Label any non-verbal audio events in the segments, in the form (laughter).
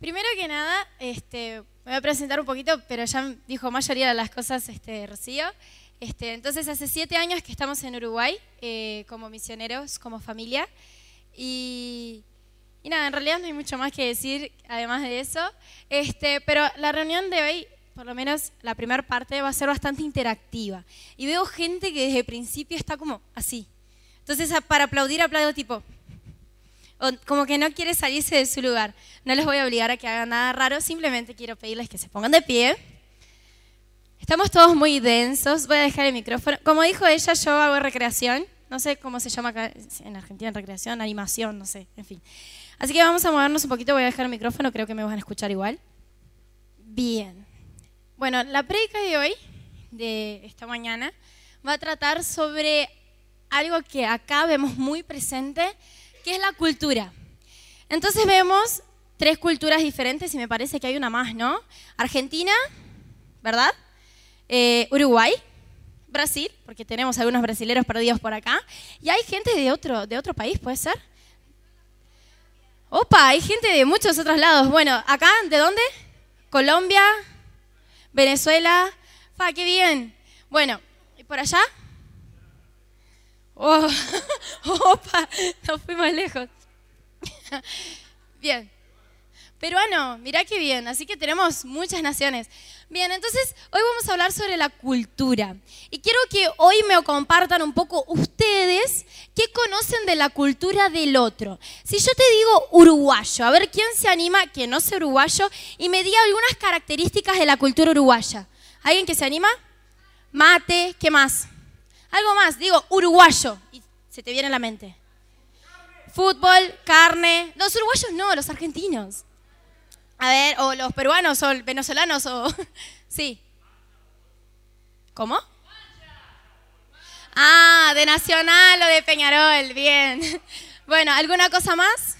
Primero que nada, este, me voy a presentar un poquito, pero ya dijo mayoría de las cosas este, Rocío. Este, entonces, hace siete años que estamos en Uruguay eh, como misioneros, como familia. Y, y, nada, en realidad no hay mucho más que decir además de eso. Este, pero la reunión de hoy, por lo menos la primera parte, va a ser bastante interactiva. Y veo gente que desde el principio está como así. Entonces, para aplaudir, aplaudo tipo o como que no quiere salirse de su lugar. No les voy a obligar a que hagan nada raro, simplemente quiero pedirles que se pongan de pie. Estamos todos muy densos, voy a dejar el micrófono. Como dijo ella, yo hago recreación, no sé cómo se llama acá en Argentina, recreación, animación, no sé, en fin. Así que vamos a movernos un poquito, voy a dejar el micrófono, creo que me van a escuchar igual. Bien. Bueno, la predica de hoy, de esta mañana, va a tratar sobre algo que acá vemos muy presente, ¿Qué es la cultura? Entonces vemos tres culturas diferentes y me parece que hay una más, ¿no? Argentina, ¿verdad? Eh, Uruguay, Brasil, porque tenemos algunos brasileros perdidos por acá. Y hay gente de otro, de otro país, ¿puede ser? Opa, hay gente de muchos otros lados. Bueno, acá, ¿de dónde? Colombia, Venezuela. ¡Fa, qué bien! Bueno, ¿y por allá? Oh, (laughs) opa, no fuimos lejos. Bien. Peruano, mirá qué bien. Así que tenemos muchas naciones. Bien, entonces hoy vamos a hablar sobre la cultura. Y quiero que hoy me compartan un poco ustedes qué conocen de la cultura del otro. Si yo te digo uruguayo, a ver quién se anima que no sea uruguayo y me diga algunas características de la cultura uruguaya. ¿Alguien que se anima? Mate, ¿qué más? Algo más, digo uruguayo. Y se te viene a la mente. Fútbol, carne. Los uruguayos no, los argentinos. A ver, o los peruanos, o venezolanos, o. (laughs) sí. ¿Cómo? Ah, de Nacional o de Peñarol, bien. (laughs) Bueno, ¿alguna cosa más?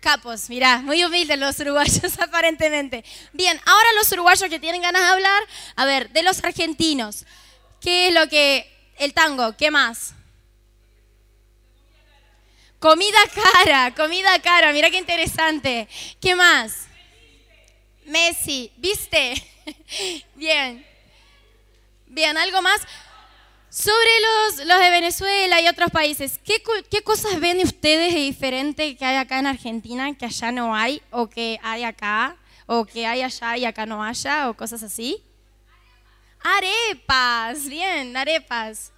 Capos, mirá, muy humildes los uruguayos (laughs) aparentemente. Bien, ahora los uruguayos que tienen ganas de hablar, a ver, de los argentinos. ¿Qué es lo que... El tango, ¿qué más? Comida cara, comida cara, mira qué interesante. ¿Qué más? Messi, ¿viste? (laughs) Bien. Bien, ¿algo más? Sobre los, los de Venezuela y otros países, ¿qué, ¿qué, cosas ven ustedes de diferente que hay acá en Argentina que allá no hay? ¿O que hay acá? ¿O que hay allá y acá no haya? ¿O cosas así? Arepas, bien, arepas.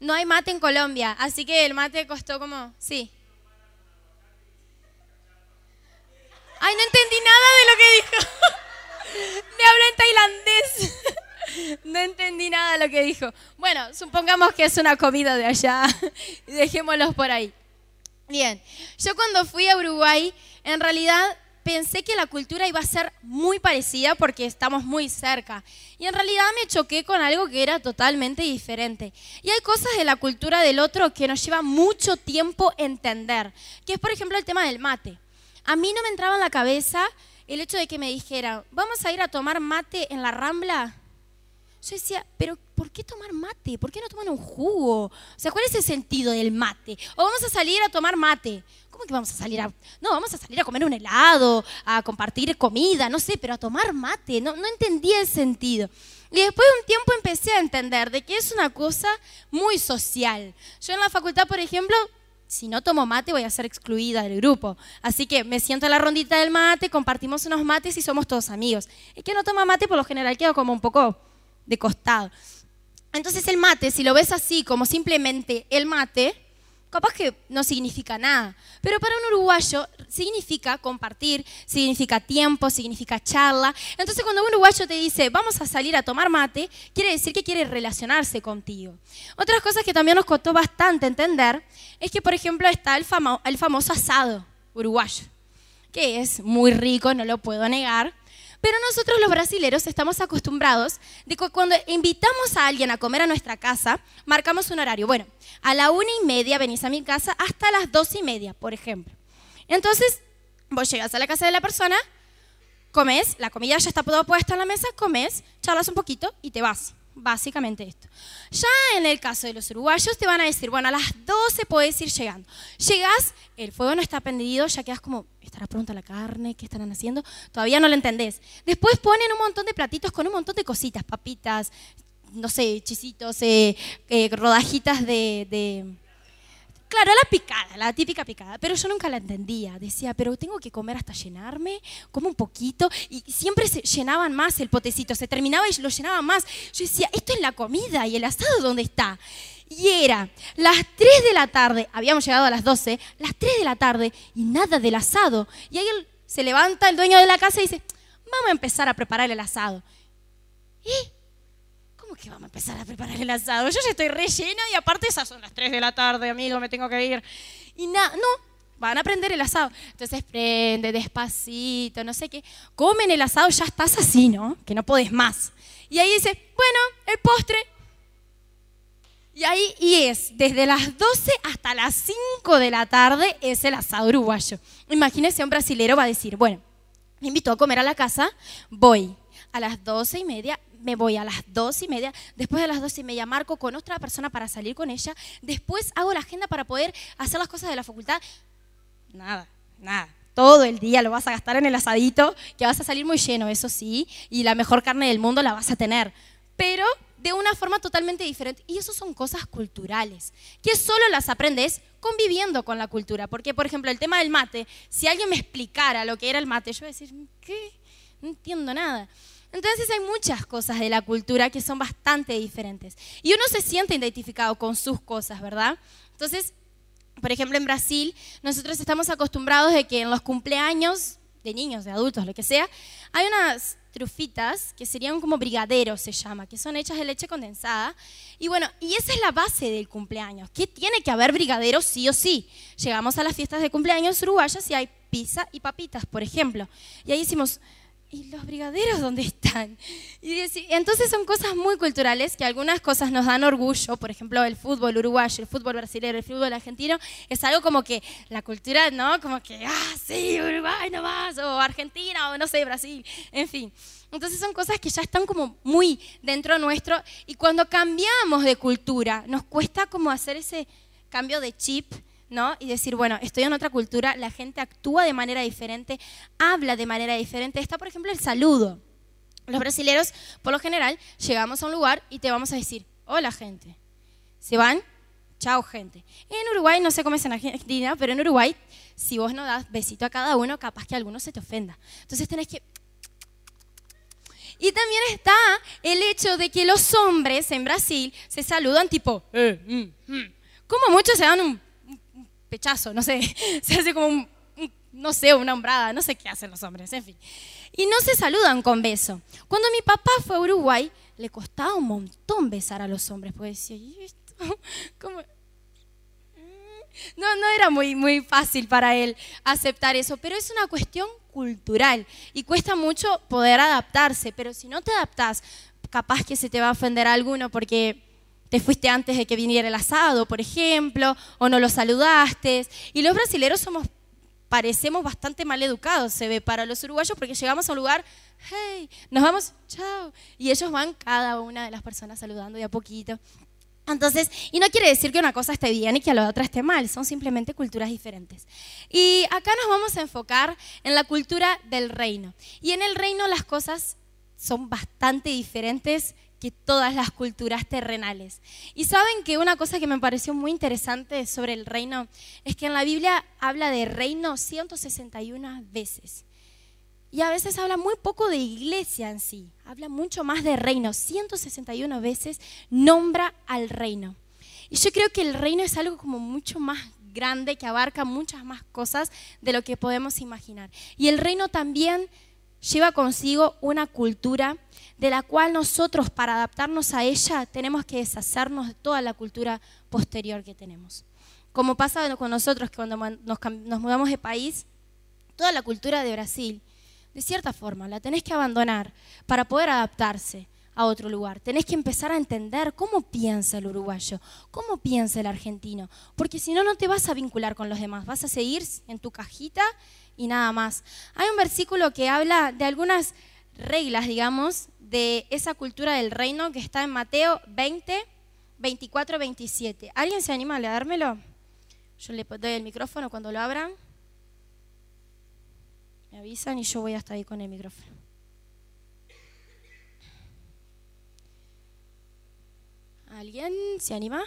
No hay mate en Colombia, así que el mate costó como, sí. Ay, no entendí nada de lo que dijo. (laughs) Me habló en tailandés. (laughs) No entendí nada de lo que dijo. Bueno, supongamos que es una comida de allá. (laughs) Dejémoslos por ahí. Bien, yo cuando fui a Uruguay, en realidad pensé que la cultura iba a ser muy parecida porque estamos muy cerca. Y en realidad me choqué con algo que era totalmente diferente. Y hay cosas de la cultura del otro que nos lleva mucho tiempo entender, que es por ejemplo el tema del mate. A mí no me entraba en la cabeza el hecho de que me dijera, vamos a ir a tomar mate en la rambla. Yo decía, pero ¿por qué tomar mate? ¿Por qué no toman un jugo? O sea, ¿cuál es el sentido del mate? O vamos a salir a tomar mate. ¿Cómo que vamos a salir a.? No, vamos a salir a comer un helado, a compartir comida, no sé, pero a tomar mate. No, no entendía el sentido. Y después de un tiempo empecé a entender de que es una cosa muy social. Yo en la facultad, por ejemplo, si no tomo mate voy a ser excluida del grupo. Así que me siento a la rondita del mate, compartimos unos mates y somos todos amigos. El que no toma mate por lo general queda como un poco de costado. Entonces el mate, si lo ves así como simplemente el mate, capaz que no significa nada. Pero para un uruguayo significa compartir, significa tiempo, significa charla. Entonces cuando un uruguayo te dice, vamos a salir a tomar mate, quiere decir que quiere relacionarse contigo. Otras cosas que también nos costó bastante entender es que, por ejemplo, está el, el famoso asado uruguayo, que es muy rico, no lo puedo negar. Pero nosotros los brasileros estamos acostumbrados de que cuando invitamos a alguien a comer a nuestra casa, marcamos un horario. Bueno, a la una y media venís a mi casa hasta las dos y media, por ejemplo. Entonces, vos llegas a la casa de la persona, comes, la comida ya está toda puesta en la mesa, comes, charlas un poquito y te vas. Básicamente esto. Ya en el caso de los uruguayos te van a decir, bueno, a las 12 puedes ir llegando. Llegas, el fuego no está prendido, ya quedas como, ¿estará pronta la carne? ¿Qué estarán haciendo? Todavía no lo entendés. Después ponen un montón de platitos con un montón de cositas, papitas, no sé, chisitos, eh, eh, rodajitas de Claro, la picada, la típica picada, pero yo nunca la entendía. Decía, pero tengo que comer hasta llenarme, como un poquito, y siempre se llenaban más el potecito, se terminaba y lo llenaban más. Yo decía, esto es la comida y el asado, ¿dónde está? Y era las 3 de la tarde, habíamos llegado a las 12, las 3 de la tarde y nada del asado. Y ahí se levanta el dueño de la casa y dice, vamos a empezar a preparar el asado. ¿Y? Que vamos a empezar a preparar el asado? Yo ya estoy rellena y aparte esas son las 3 de la tarde, amigo, me tengo que ir. Y nada, no, van a prender el asado. Entonces prende despacito, no sé qué. Comen el asado, ya estás así, ¿no? Que no podés más. Y ahí dice, bueno, el postre. Y ahí y es, desde las 12 hasta las 5 de la tarde es el asado uruguayo. Imagínese un brasilero va a decir, bueno, me invito a comer a la casa, voy a las 12 y media, me voy a las dos y media, después de las dos y media marco con otra persona para salir con ella, después hago la agenda para poder hacer las cosas de la facultad. Nada, nada. Todo el día lo vas a gastar en el asadito, que vas a salir muy lleno, eso sí, y la mejor carne del mundo la vas a tener. Pero de una forma totalmente diferente. Y eso son cosas culturales, que solo las aprendes conviviendo con la cultura. Porque, por ejemplo, el tema del mate, si alguien me explicara lo que era el mate, yo voy a decir, ¿qué? No entiendo nada. Entonces hay muchas cosas de la cultura que son bastante diferentes. Y uno se siente identificado con sus cosas, ¿verdad? Entonces, por ejemplo, en Brasil, nosotros estamos acostumbrados de que en los cumpleaños de niños, de adultos, lo que sea, hay unas trufitas que serían como brigaderos, se llama, que son hechas de leche condensada. Y bueno, y esa es la base del cumpleaños, que tiene que haber brigaderos sí o sí. Llegamos a las fiestas de cumpleaños uruguayas y hay pizza y papitas, por ejemplo. Y ahí decimos, ¿y los brigaderos dónde están? Y entonces son cosas muy culturales que algunas cosas nos dan orgullo, por ejemplo, el fútbol uruguayo, el fútbol brasileño, el fútbol argentino, es algo como que la cultura, ¿no? Como que, ah, sí, Uruguay nomás, o Argentina, o no sé, Brasil, en fin. Entonces son cosas que ya están como muy dentro nuestro y cuando cambiamos de cultura nos cuesta como hacer ese cambio de chip ¿no? Y decir, bueno, estoy en otra cultura, la gente actúa de manera diferente, habla de manera diferente. Está, por ejemplo, el saludo. Los brasileños, por lo general, llegamos a un lugar y te vamos a decir, hola gente. Se van, chao gente. En Uruguay, no sé cómo es en Argentina, pero en Uruguay, si vos no das besito a cada uno, capaz que alguno se te ofenda. Entonces tenés que... Y también está el hecho de que los hombres en Brasil se saludan tipo, eh, mm, mm". como muchos se dan un pechazo, no sé, (laughs) se hace como un, no sé, una hombrada, no sé qué hacen los hombres, en fin. Y no se saludan con beso. Cuando mi papá fue a Uruguay, le costaba un montón besar a los hombres, porque decía, ¿y esto? (laughs) ¿Cómo? No, no era muy, muy fácil para él aceptar eso, pero es una cuestión cultural y cuesta mucho poder adaptarse, pero si no te adaptas, capaz que se te va a ofender a alguno porque te fuiste antes de que viniera el asado, por ejemplo, o no lo saludaste. Y los brasileros somos, parecemos bastante mal educados, se ve, para los uruguayos, porque llegamos a un lugar, hey, nos vamos, chao. Y ellos van cada una de las personas saludando de a poquito. Entonces, y no quiere decir que una cosa esté bien y que la otra esté mal, son simplemente culturas diferentes. Y acá nos vamos a enfocar en la cultura del reino. Y en el reino las cosas son bastante diferentes que todas las culturas terrenales. Y saben que una cosa que me pareció muy interesante sobre el reino es que en la Biblia habla de reino 161 veces. Y a veces habla muy poco de iglesia en sí, habla mucho más de reino. 161 veces nombra al reino. Y yo creo que el reino es algo como mucho más grande, que abarca muchas más cosas de lo que podemos imaginar. Y el reino también lleva consigo una cultura de la cual nosotros para adaptarnos a ella tenemos que deshacernos de toda la cultura posterior que tenemos. Como pasa con nosotros que cuando nos, mudamos de país, toda la cultura de Brasil, de cierta forma, la tenés que abandonar para poder adaptarse a otro lugar. Tenés que empezar a entender cómo piensa el uruguayo, cómo piensa el argentino, porque si no, no te vas a vincular con los demás, vas a seguir en tu cajita y nada más. Hay un versículo que habla de algunas reglas, digamos, de esa cultura del reino que está en Mateo 20, 24, 27. ¿Alguien se anima a leérmelo? Yo le doy el micrófono cuando lo abran. Me avisan y yo voy hasta ahí con el micrófono. ¿Alguien se anima?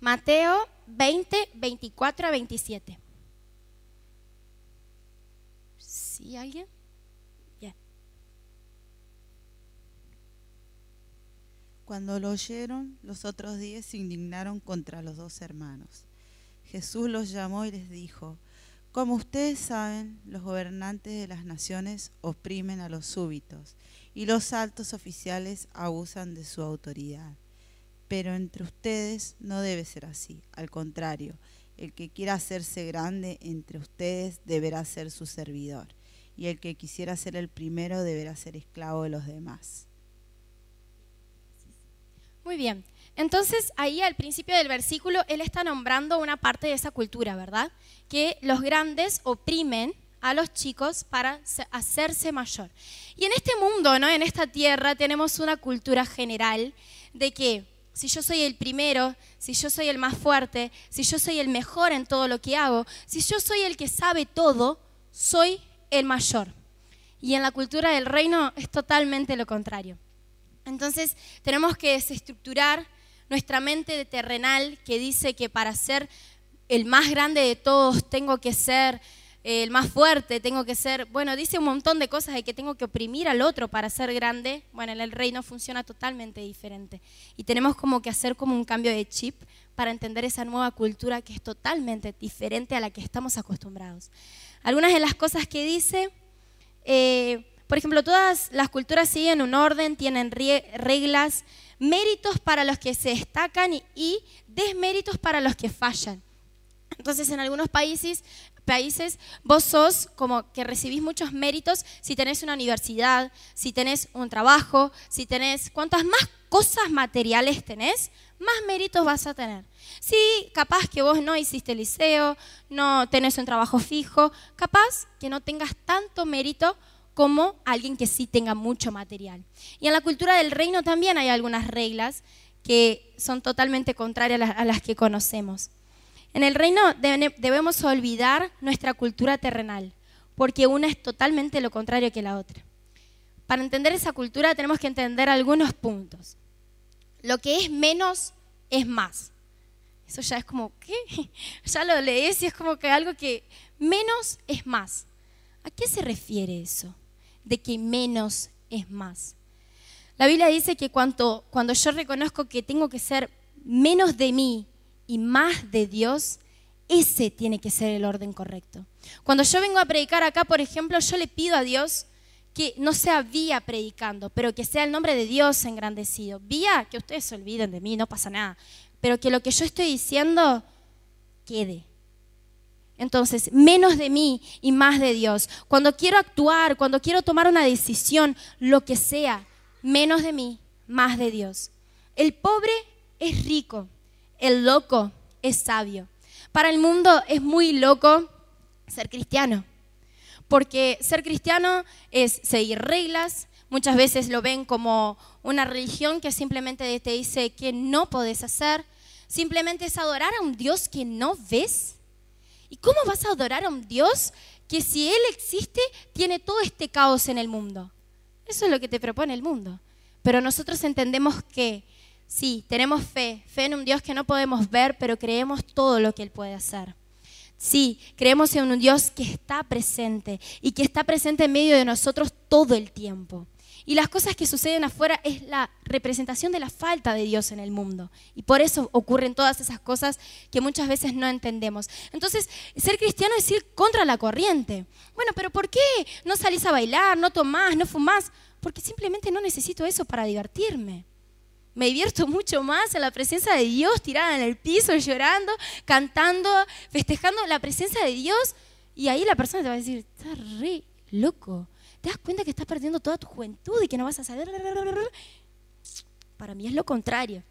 Mateo 20, 24 a 27. ¿Sí alguien? Bien. Cuando lo oyeron, los otros diez se indignaron contra los dos hermanos. Jesús los llamó y les dijo, como ustedes saben, los gobernantes de las naciones oprimen a los súbitos y los altos oficiales abusan de su autoridad. Pero entre ustedes no debe ser así, al contrario, el que quiera hacerse grande entre ustedes deberá ser su servidor, y el que quisiera ser el primero deberá ser esclavo de los demás. Muy bien. Entonces, ahí al principio del versículo, él está nombrando una parte de esa cultura, ¿verdad? Que los grandes oprimen a los chicos para hacerse mayor. Y en este mundo, ¿no? En esta tierra tenemos una cultura general de que si yo soy el primero, si yo soy el más fuerte, si yo soy el mejor en todo lo que hago, si yo soy el que sabe todo, soy el mayor. Y en la cultura del reino es totalmente lo contrario. Entonces tenemos que desestructurar nuestra mente terrenal que dice que para ser el más grande de todos tengo que ser el más fuerte, tengo que ser, bueno, dice un montón de cosas de que tengo que oprimir al otro para ser grande. Bueno, en el reino funciona totalmente diferente. Y tenemos como que hacer como un cambio de chip para entender esa nueva cultura que es totalmente diferente a la que estamos acostumbrados. Algunas de las cosas que dice, eh, por ejemplo, todas las culturas siguen un orden, tienen reglas, méritos para los que se destacan y, desméritos para los que fallan. Entonces, en algunos países, países vos sos como que recibís muchos méritos si tenés una universidad, si tenés un trabajo, si tenés, cuantas más cosas materiales tenés, más méritos vas a tener. Si capaz que vos no hiciste liceo, no tenés un trabajo fijo, capaz que no tengas tanto mérito como alguien que sí tenga mucho material. Y en la cultura del reino también hay algunas reglas que son totalmente contrarias a las que conocemos. En el reino debemos olvidar nuestra cultura terrenal, porque una es totalmente lo contrario que la otra. Para entender esa cultura tenemos que entender algunos puntos. Lo que es menos es más. Eso ya es como, ¿qué? (laughs) Ya lo lees y es como que algo que menos es más. ¿A qué se refiere eso? De que menos es más. La Biblia dice que cuando, cuando yo reconozco que tengo que ser menos de mí y más de Dios, ese tiene que ser el orden correcto. Cuando yo vengo a predicar acá, por ejemplo, yo le pido a Dios que no sea vía predicando, pero que sea el nombre de Dios engrandecido. Vía, que ustedes se olviden de mí, no pasa nada, pero que lo que yo estoy diciendo quede. Entonces, menos de mí y más de Dios. Cuando quiero actuar, cuando quiero tomar una decisión, lo que sea, menos de mí, más de Dios. El pobre es rico, el loco es sabio. Para el mundo es muy loco ser cristiano, porque ser cristiano es seguir reglas, muchas veces lo ven como una religión que simplemente te dice que no podés hacer, simplemente es adorar a un Dios que no ves ¿Y cómo vas a adorar a un Dios que si Él existe tiene todo este caos en el mundo? Eso es lo que te propone el mundo. Pero nosotros entendemos que sí, tenemos fe, fe en un Dios que no podemos ver, pero creemos todo lo que Él puede hacer. Sí, creemos en un Dios que está presente y que está presente en medio de nosotros todo el tiempo. Y las cosas que suceden afuera es la representación de la falta de Dios en el mundo. Y por eso ocurren todas esas cosas que muchas veces no entendemos. Entonces, ser cristiano es ir contra la corriente. Bueno, pero ¿por qué no salís a bailar, no tomás, no fumás? Porque simplemente no necesito eso para divertirme. Me divierto (laughs) mucho más en la presencia de Dios, tirada en el piso, llorando, cantando, festejando la presencia de Dios. Y ahí la persona te va a decir, está re loco ¿Te das cuenta que estás perdiendo toda tu juventud y que no vas a saber? Para mí es lo contrario.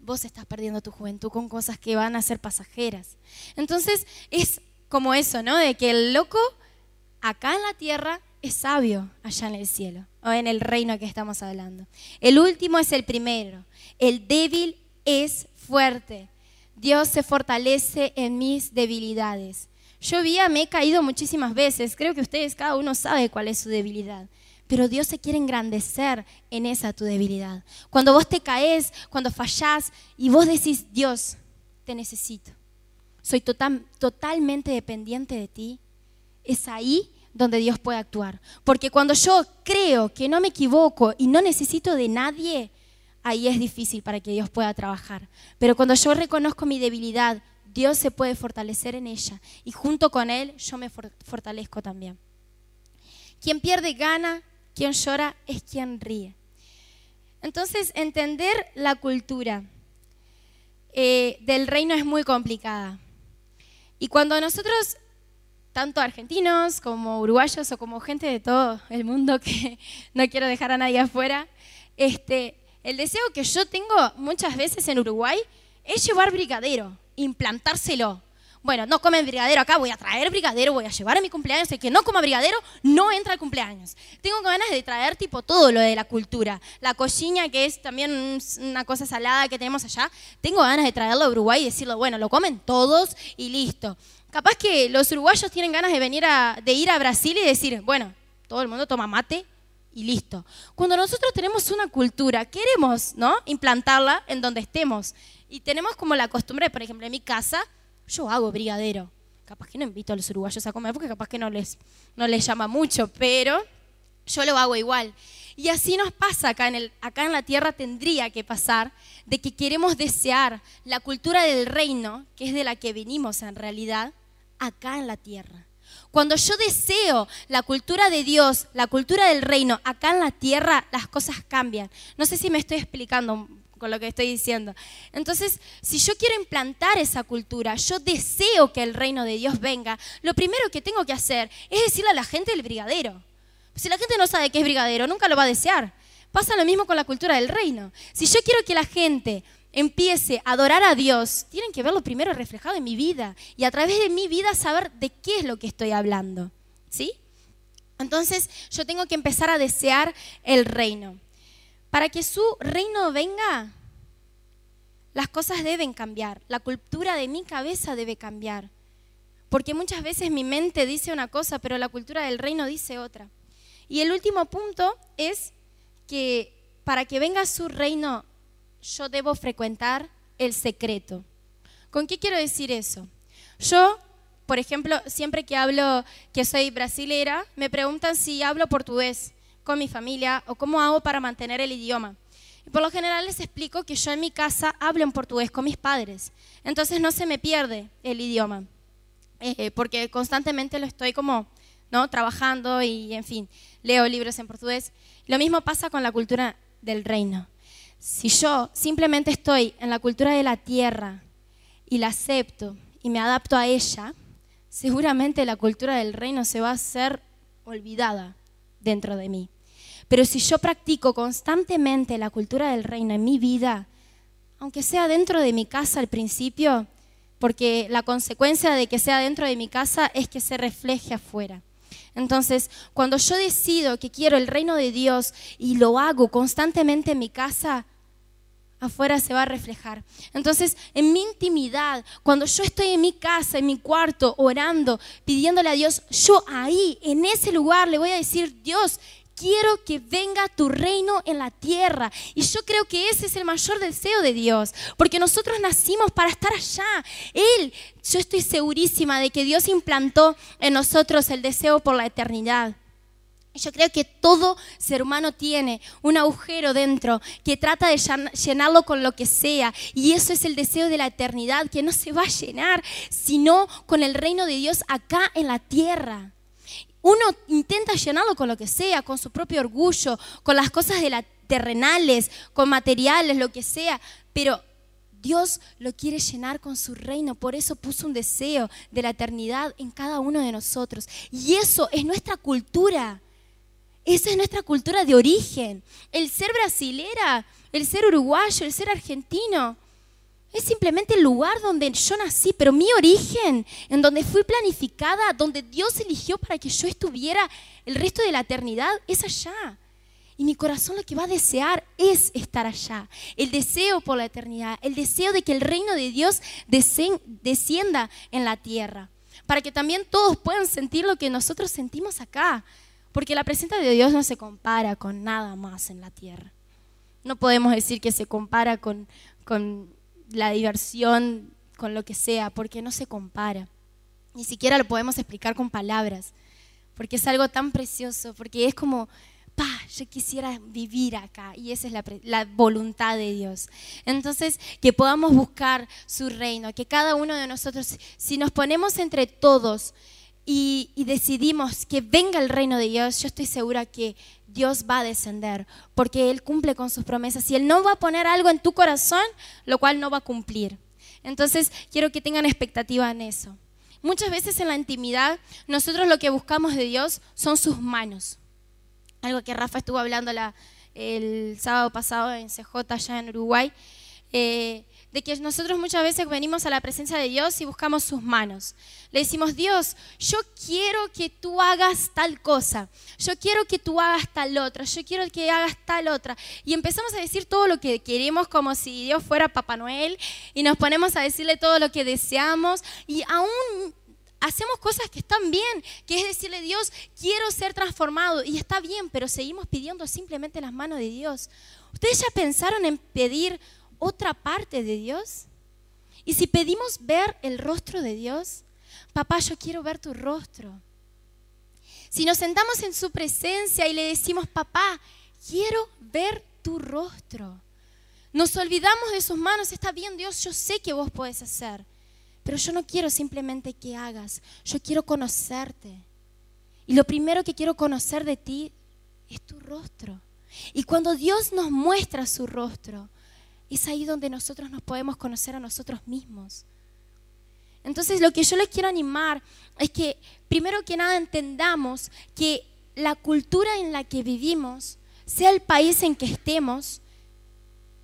Vos estás perdiendo tu juventud con cosas que van a ser pasajeras. Entonces es como eso, ¿no? De que el loco acá en la tierra es sabio allá en el cielo o en el reino que estamos hablando. El último es el primero. El débil es fuerte. Dios se fortalece en mis debilidades. Yo vi, me he caído muchísimas veces. Creo que ustedes, cada uno sabe cuál es su debilidad. Pero Dios se quiere engrandecer en esa tu debilidad. Cuando vos te caes, cuando fallás y vos decís, Dios, te necesito. Soy totalmente dependiente de ti. Es ahí donde Dios puede actuar. Porque cuando yo creo que no me equivoco y no necesito de nadie, ahí es difícil para que Dios pueda trabajar. Pero cuando yo reconozco mi debilidad, Dios se puede fortalecer en ella y junto con Él yo me fortalezco también. Quien pierde gana, quien llora es quien ríe. Entonces, entender la cultura eh, del reino es muy complicada. Y cuando nosotros tanto argentinos como uruguayos o como gente de todo el mundo que (laughs) no quiero dejar a nadie afuera, este, el deseo que yo tengo muchas veces en Uruguay es llevar brigadero, implantárselo. Bueno, no comen brigadero acá, voy a traer brigadero, voy a llevar a mi cumpleaños. El que no coma brigadero no entra al cumpleaños. Tengo ganas de traer tipo todo lo de la cultura. La cochiña, que es también una cosa salada que tenemos allá, tengo ganas de traerlo a Uruguay y decirlo, bueno, lo comen todos y listo. Capaz que los uruguayos tienen ganas de venir a, de ir a Brasil y decir, bueno, todo el mundo toma mate y listo. Cuando nosotros tenemos una cultura, queremos, ¿no? Implantarla en donde estemos. Y tenemos como la costumbre, por ejemplo, en mi casa, yo hago brigadero. Capaz que no invito a los uruguayos a comer porque capaz que no les, no les llama mucho, pero yo lo hago igual. Y así nos pasa acá en, el, acá en la tierra, tendría que pasar de que queremos desear la cultura del reino, que es de la que venimos en realidad, acá en la tierra. Cuando yo deseo la cultura de Dios, la cultura del reino acá en la tierra, las cosas cambian. No sé si me estoy explicando con lo que estoy diciendo. Entonces, si yo quiero implantar esa cultura, yo deseo que el reino de Dios venga, lo primero que tengo que hacer es decirle a la gente del brigadero. Si la gente no sabe qué es brigadero, nunca lo va a desear. Pasa lo mismo con la cultura del reino. Si yo quiero que la gente empiece a adorar a Dios, tienen que verlo primero reflejado en mi vida y a través de mi vida saber de qué es lo que estoy hablando. ¿Sí? Entonces yo tengo que empezar a desear el reino. Para que su reino venga, las cosas deben cambiar, la cultura de mi cabeza debe cambiar. Porque muchas veces mi mente dice una cosa, pero la cultura del reino dice otra. Y el último punto es que para que venga su reino yo debo frecuentar el secreto. ¿Con qué quiero decir eso? Yo, por ejemplo, siempre que hablo que soy brasilera, me preguntan si hablo portugués con mi familia o cómo hago para mantener el idioma. Y por lo general les explico que yo en mi casa hablo en portugués con mis padres. Entonces no se me pierde el idioma, eh, porque constantemente lo estoy como ¿no? trabajando y, en fin, leo libros en portugués. Lo mismo pasa con la cultura del reino. Si yo simplemente estoy en la cultura de la tierra y la acepto y me adapto a ella, seguramente la cultura del reino se va a hacer olvidada dentro de mí. Pero si yo practico constantemente la cultura del reino en mi vida, aunque sea dentro de mi casa al principio, porque la consecuencia de que sea dentro de mi casa es que se refleje afuera. Entonces, cuando yo decido que quiero el reino de Dios y lo hago constantemente en mi casa, afuera se va a reflejar. Entonces, en mi intimidad, cuando yo estoy en mi casa, en mi cuarto, orando, pidiéndole a Dios, yo ahí, en ese lugar, le voy a decir, Dios, quiero que venga tu reino en la tierra. Y yo creo que ese es el mayor deseo de Dios, porque nosotros nacimos para estar allá. Él, yo estoy segurísima de que Dios implantó en nosotros el deseo por la eternidad. Yo creo que todo ser humano tiene un agujero dentro que trata de llenarlo con lo que sea. Y eso es el deseo de la eternidad, que no se va a llenar, sino con el reino de Dios acá en la tierra. Uno intenta llenarlo con lo que sea, con su propio orgullo, con las cosas de la terrenales, con materiales, lo que sea, pero Dios lo quiere llenar con su reino, por eso puso un deseo de la eternidad en cada uno de nosotros. Y eso es nuestra cultura. Esa es nuestra cultura de origen. El ser brasilera, el ser uruguayo, el ser argentino, es simplemente el lugar donde yo nací, pero mi origen, en donde fui planificada, donde Dios eligió para que yo estuviera el resto de la eternidad, es allá. Y mi corazón lo que va a desear es estar allá. El deseo por la eternidad, el deseo de que el reino de Dios descienda en la tierra. Para que también todos puedan sentir lo que nosotros sentimos acá. Porque la presencia de Dios no se compara con nada más en la tierra. No podemos decir que se compara con, con la diversión, con lo que sea, porque no se compara. Ni siquiera lo podemos explicar con palabras, porque es algo tan precioso, porque es como pa, yo quisiera vivir acá. Y esa es la, voluntad de Dios. Entonces, que podamos buscar su reino, que cada uno de nosotros, si nos ponemos entre todos y, decidimos que venga el reino de Dios, yo estoy segura que Dios va a descender, porque Él cumple con sus promesas. Y Él no va a poner algo en tu corazón, lo cual no va a cumplir. Entonces, quiero que tengan expectativa en eso. Muchas veces en la intimidad, nosotros lo que buscamos de Dios son sus manos algo que Rafa estuvo hablando el sábado pasado en CJ allá en Uruguay, eh, de que nosotros muchas veces venimos a la presencia de Dios y buscamos sus manos. Le decimos, Dios, yo quiero que tú hagas tal cosa, yo quiero que tú hagas tal otra, yo quiero que hagas tal otra. Y empezamos a decir todo lo que queremos como si Dios fuera Papá Noel y nos ponemos a decirle todo lo que deseamos y aún hacemos cosas que están bien, que es decirle, Dios, quiero ser transformado. Y está bien, pero seguimos pidiendo simplemente las manos de Dios. ¿Ustedes ya pensaron en pedir otra parte de Dios? Y si pedimos ver el rostro de Dios, papá, yo quiero ver tu rostro. Si nos sentamos en su presencia y le decimos, papá, quiero ver tu rostro. Nos olvidamos de sus manos, está bien Dios, yo sé que vos podés hacer. Pero yo no quiero simplemente que hagas, yo quiero conocerte. Y lo primero que quiero conocer de ti es tu rostro. Y cuando Dios nos muestra su rostro, es ahí donde nosotros nos podemos conocer a nosotros mismos. Entonces lo que yo les quiero animar es que primero que nada entendamos que la cultura en la que vivimos, sea el país en que estemos,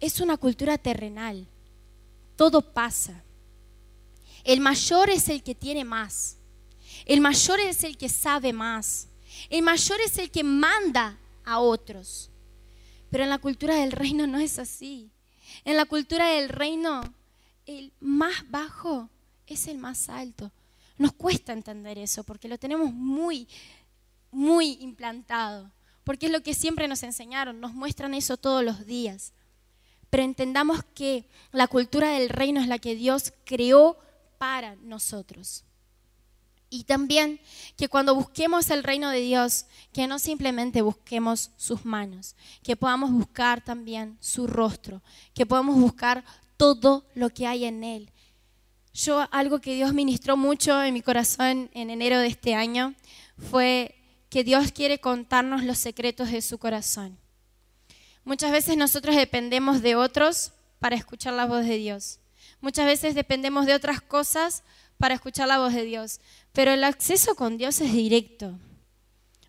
es una cultura terrenal. Todo pasa. El mayor es el que tiene más. El mayor es el que sabe más. El mayor es el que manda a otros. Pero en la cultura del reino no es así. En la cultura del reino, el más bajo es el más alto. Nos cuesta entender eso porque lo tenemos muy, muy implantado. Porque es lo que siempre nos enseñaron, nos muestran eso todos los días. Pero entendamos que la cultura del reino es la que Dios creó para nosotros. Y también que cuando busquemos el reino de Dios, que no simplemente busquemos sus manos, que podamos buscar también su rostro, que podamos buscar todo lo que hay en Él. Yo algo que Dios ministró mucho en mi corazón en enero de este año fue que Dios quiere contarnos los secretos de su corazón. Muchas veces nosotros dependemos de otros para escuchar la voz de Dios. Muchas veces dependemos de otras cosas para escuchar la voz de Dios, pero el acceso con Dios es directo.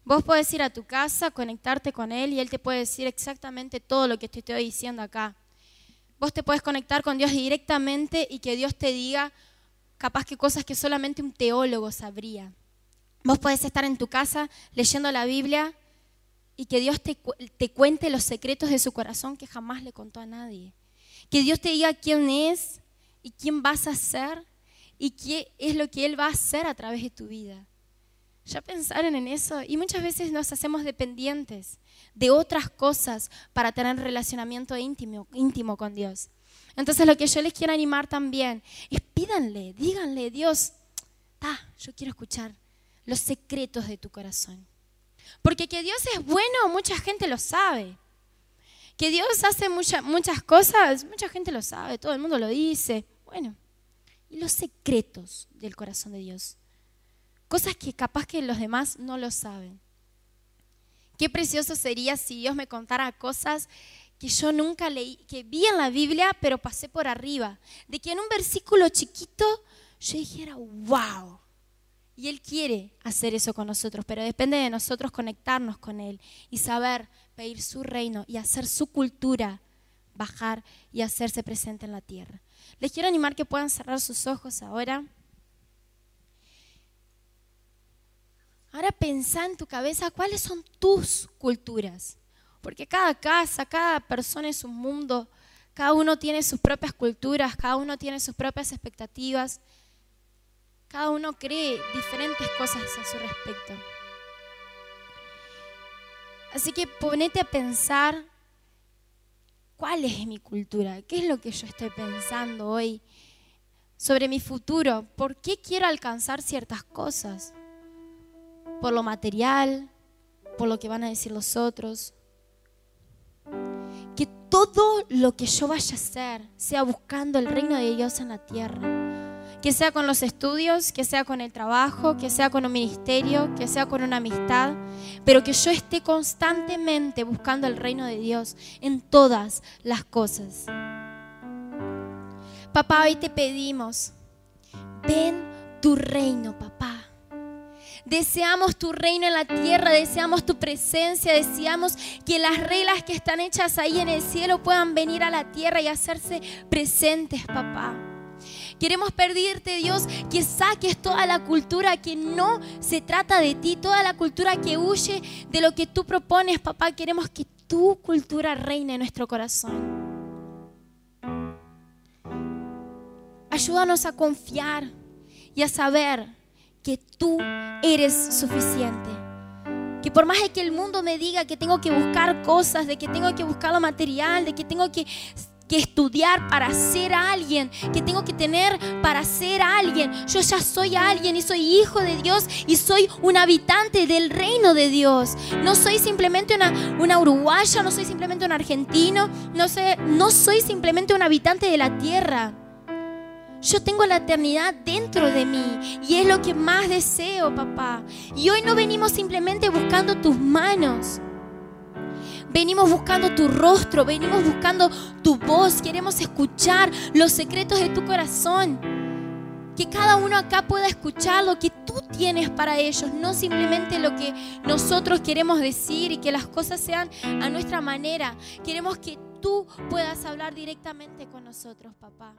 Vos podés ir a tu casa, conectarte con Él y Él te puede decir exactamente todo lo que te estoy diciendo acá. Vos te puedes conectar con Dios directamente y que Dios te diga capaz que cosas que solamente un teólogo sabría. Vos podés estar en tu casa leyendo la Biblia y que Dios te, te cuente los secretos de su corazón que jamás le contó a nadie. Que Dios te diga quién es, y quién vas a ser y qué es lo que Él va a hacer a través de tu vida. Ya pensaron en eso y muchas veces nos hacemos dependientes de otras cosas para tener relacionamiento íntimo, con Dios. Entonces lo que yo les quiero animar también es pídanle, díganle, Dios, yo quiero escuchar los secretos de tu corazón. Porque que Dios es bueno, mucha gente lo sabe. Que Dios hace muchas cosas, mucha gente lo sabe, todo el mundo lo dice. Bueno, y los secretos del corazón de Dios. Cosas que capaz que los demás no lo saben. Qué precioso sería si Dios me contara cosas que yo nunca leí, que vi en la Biblia, pero pasé por arriba. De que en un versículo chiquito yo dijera, wow. Y Él quiere hacer eso con nosotros, pero depende de nosotros conectarnos con Él y saber pedir su reino y hacer su cultura bajar y hacerse presente en la tierra. Les quiero animar que puedan cerrar sus ojos ahora. Ahora pensá en tu cabeza cuáles son tus culturas. Porque cada casa, cada persona es un mundo, cada uno tiene sus propias culturas, cada uno tiene sus propias expectativas, cada uno cree diferentes cosas a su respecto. Así que ponete a pensar cuál es mi cultura, qué es lo que yo estoy pensando hoy sobre mi futuro, por qué quiero alcanzar ciertas cosas por lo material, por lo que van a decir los otros. Que todo lo que yo vaya a hacer sea buscando el reino de Dios en la tierra. Que sea con los estudios, que sea con el trabajo, que sea con un ministerio, que sea con una amistad, pero que yo esté constantemente buscando el reino de Dios en todas las cosas. Papá, hoy te pedimos, ven tu reino, papá. Deseamos tu reino en la tierra, deseamos tu presencia, deseamos que las reglas que están hechas ahí en el cielo puedan venir a la tierra y hacerse presentes, papá. Queremos pedirte, Dios, que saques toda la cultura que no se trata de ti, toda la cultura que huye de lo que tú propones, papá. Queremos que tu cultura reine en nuestro corazón. Ayúdanos a confiar y a saber que tú eres suficiente. Que por más de que el mundo me diga que tengo que buscar cosas, de que tengo que buscar lo material, de que tengo que, que estudiar para ser alguien, que tengo que tener para ser alguien, yo ya soy alguien y soy hijo de Dios y soy un habitante del reino de Dios. No soy simplemente una, una uruguaya, no soy simplemente un argentino, no, sé, no soy simplemente un habitante de la tierra. Yo tengo la eternidad dentro de mí y es lo que más deseo, papá. Y hoy no venimos simplemente buscando tus manos. Venimos buscando tu rostro, venimos buscando tu voz, queremos escuchar los secretos de tu corazón. Que cada uno acá pueda escuchar lo que tú tienes para ellos, no simplemente lo que nosotros queremos decir y que las cosas sean a nuestra manera. Queremos que tú puedas hablar directamente con nosotros, papá.